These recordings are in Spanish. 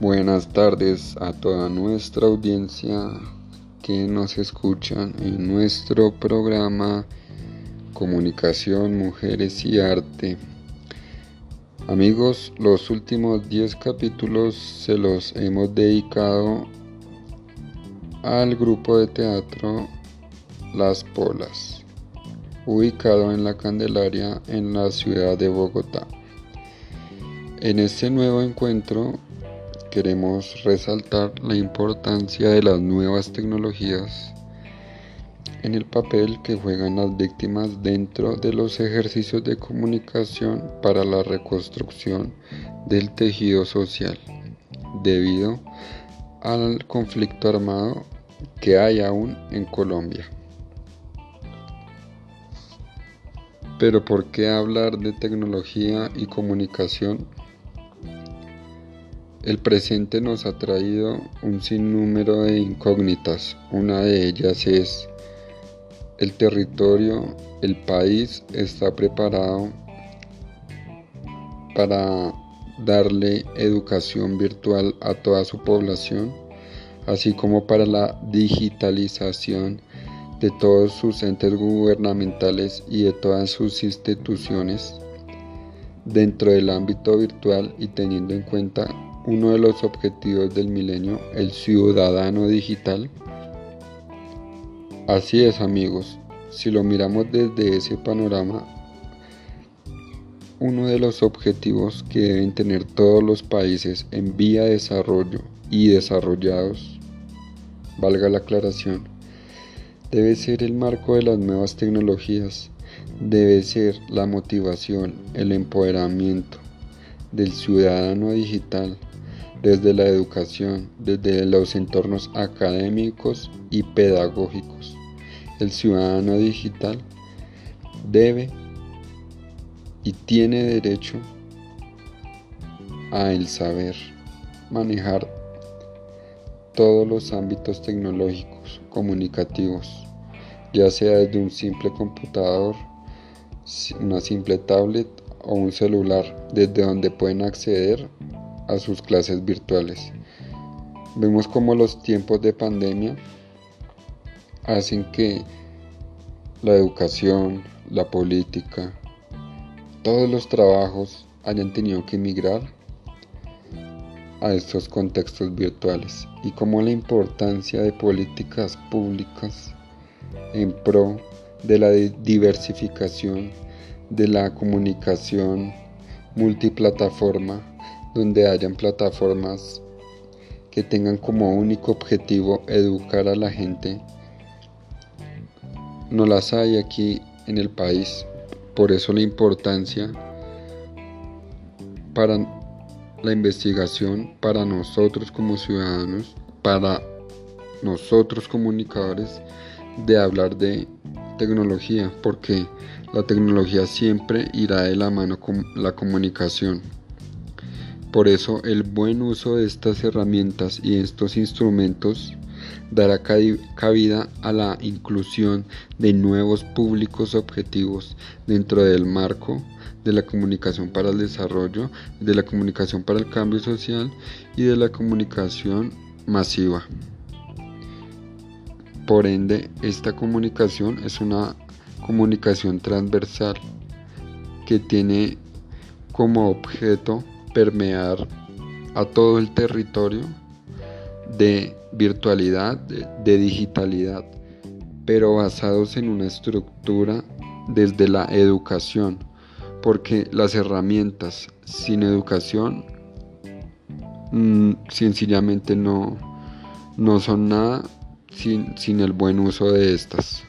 Buenas tardes a toda nuestra audiencia que nos escuchan en nuestro programa Comunicación, Mujeres y Arte. Amigos, los últimos 10 capítulos se los hemos dedicado al grupo de teatro Las Polas, ubicado en la Candelaria en la ciudad de Bogotá. En este nuevo encuentro queremos resaltar la importancia de las nuevas tecnologías en el papel que juegan las víctimas dentro de los ejercicios de comunicación para la reconstrucción del tejido social debido al conflicto armado que hay aún en Colombia. Pero ¿por qué hablar de tecnología y comunicación el presente nos ha traído un sinnúmero de incógnitas. Una de ellas es el territorio, el país está preparado para darle educación virtual a toda su población, así como para la digitalización de todos sus entes gubernamentales y de todas sus instituciones dentro del ámbito virtual y teniendo en cuenta uno de los objetivos del milenio, el ciudadano digital? Así es amigos, si lo miramos desde ese panorama, uno de los objetivos que deben tener todos los países en vía de desarrollo y desarrollados, valga la aclaración, debe ser el marco de las nuevas tecnologías, debe ser la motivación, el empoderamiento del ciudadano digital desde la educación, desde los entornos académicos y pedagógicos. El ciudadano digital debe y tiene derecho a el saber manejar todos los ámbitos tecnológicos, comunicativos, ya sea desde un simple computador, una simple tablet o un celular, desde donde pueden acceder a sus clases virtuales. Vemos como los tiempos de pandemia hacen que la educación, la política, todos los trabajos hayan tenido que emigrar a estos contextos virtuales y como la importancia de políticas públicas en pro de la diversificación de la comunicación multiplataforma donde hayan plataformas que tengan como único objetivo educar a la gente. No las hay aquí en el país, por eso la importancia para la investigación, para nosotros como ciudadanos, para nosotros comunicadores, de hablar de tecnología, porque la tecnología siempre irá de la mano con la comunicación. Por eso el buen uso de estas herramientas y estos instrumentos dará cabida a la inclusión de nuevos públicos objetivos dentro del marco de la comunicación para el desarrollo, de la comunicación para el cambio social y de la comunicación masiva. Por ende, esta comunicación es una comunicación transversal que tiene como objeto permear a todo el territorio de virtualidad, de, digitalidad, pero basados en una estructura desde la educación, porque las herramientas sin educación mm, sencillamente no, no son nada sin, el buen uso de estas.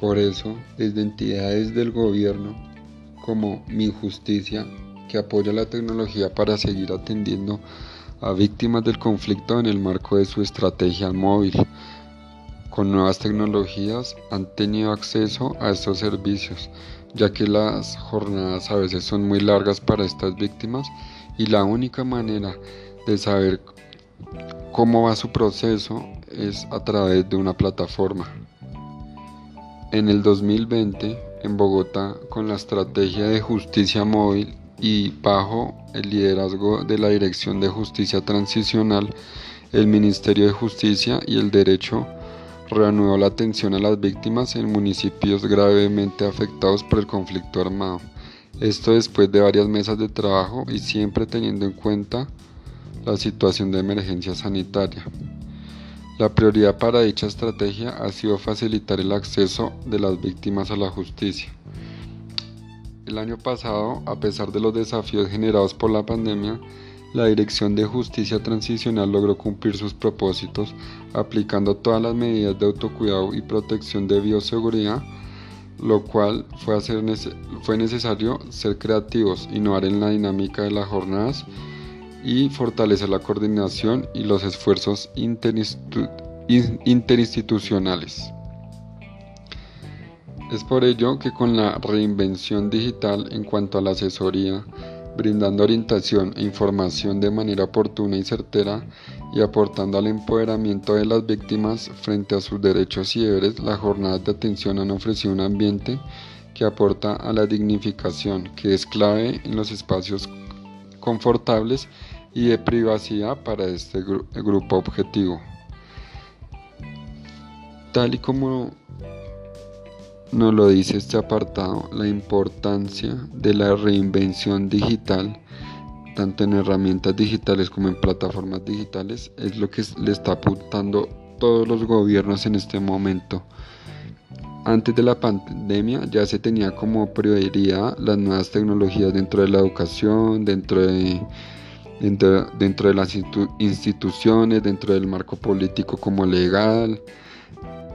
Por eso, desde entidades del gobierno, como Mi Justicia, que apoya la tecnología para seguir atendiendo a víctimas del conflicto en el marco de su estrategia móvil. Con nuevas tecnologías han tenido acceso a estos servicios, ya que las jornadas a veces son muy largas para estas víctimas y la única manera de saber cómo va su proceso es a través de una plataforma. En el 2020, en Bogotá, con la estrategia de justicia móvil, y bajo el liderazgo de la Dirección de Justicia Transicional, el Ministerio de Justicia y el Derecho reanudó la atención a las víctimas en municipios gravemente afectados por el conflicto armado. Esto después de varias mesas de trabajo y siempre teniendo en cuenta la situación de emergencia sanitaria. La prioridad para dicha estrategia ha sido facilitar el acceso de las víctimas a la justicia. El año pasado, a pesar de los desafíos generados por la pandemia, la Dirección de Justicia Transicional logró cumplir sus propósitos aplicando todas las medidas de autocuidado y protección de bioseguridad, lo cual fue, fue necesario ser creativos, innovar en la dinámica de las jornadas y fortalecer la coordinación y los esfuerzos interinstitucionales. Es por ello que con la reinvención digital en cuanto a la asesoría, brindando orientación e información de manera oportuna y certera y aportando al empoderamiento de las víctimas frente a sus derechos y deberes, las jornadas de atención han ofrecido un ambiente que aporta a la dignificación, que es clave en los espacios confortables y de privacidad para este grupo objetivo. Tal y como nos lo dice este apartado, la importancia de la reinvención digital, tanto en herramientas digitales como en plataformas digitales, es lo que le está apuntando todos los gobiernos en este momento. Antes de la pandemia ya se tenía como prioridad las nuevas tecnologías dentro de la educación, dentro de, dentro, de las instituciones, dentro del marco político como legal,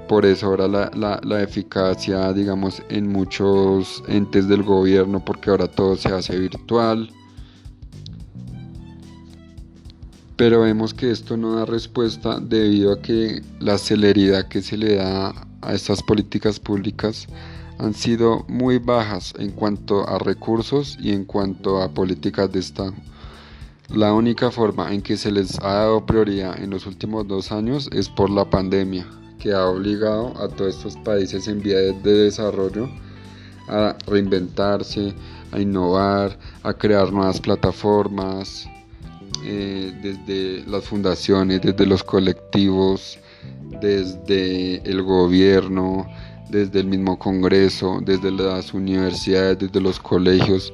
por eso ahora la, la, eficacia, digamos, en muchos entes del gobierno, porque ahora todo se hace virtual. Pero vemos que esto no da respuesta debido a que la celeridad que se le da a estas políticas públicas han sido muy bajas en cuanto a recursos y en cuanto a políticas de Estado. La única forma en que se les ha dado prioridad en los últimos dos años es por la pandemia que ha obligado a todos estos países en vía de desarrollo a reinventarse, a innovar, a crear nuevas plataformas, eh, desde las fundaciones, desde los colectivos, desde el gobierno, desde el mismo Congreso, desde las universidades, desde los colegios,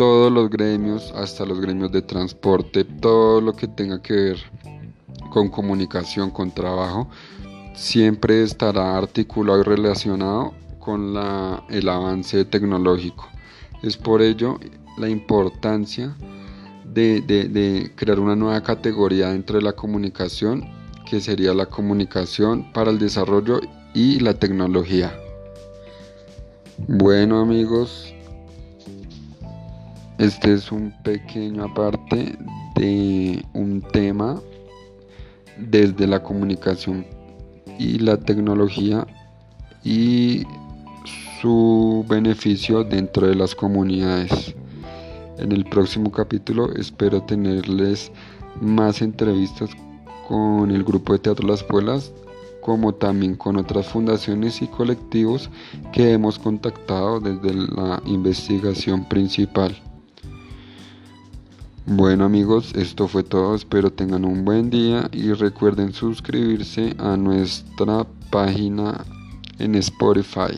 todos los gremios, hasta los gremios de transporte, todo lo que tenga que ver con comunicación, con trabajo, siempre estará articulado y relacionado con el avance tecnológico. Es por ello la importancia de, crear una nueva categoría dentro de la comunicación, que sería la comunicación para el desarrollo y la tecnología. Bueno amigos, este es un pequeño aparte de un tema desde la comunicación y la tecnología y su beneficio dentro de las comunidades. En el próximo capítulo espero tenerles más entrevistas con el grupo de Teatro Las Puelas, como también con otras fundaciones y colectivos que hemos contactado desde la investigación principal. Bueno amigos, esto fue todo, espero tengan un buen día y recuerden suscribirse a nuestra página en Spotify.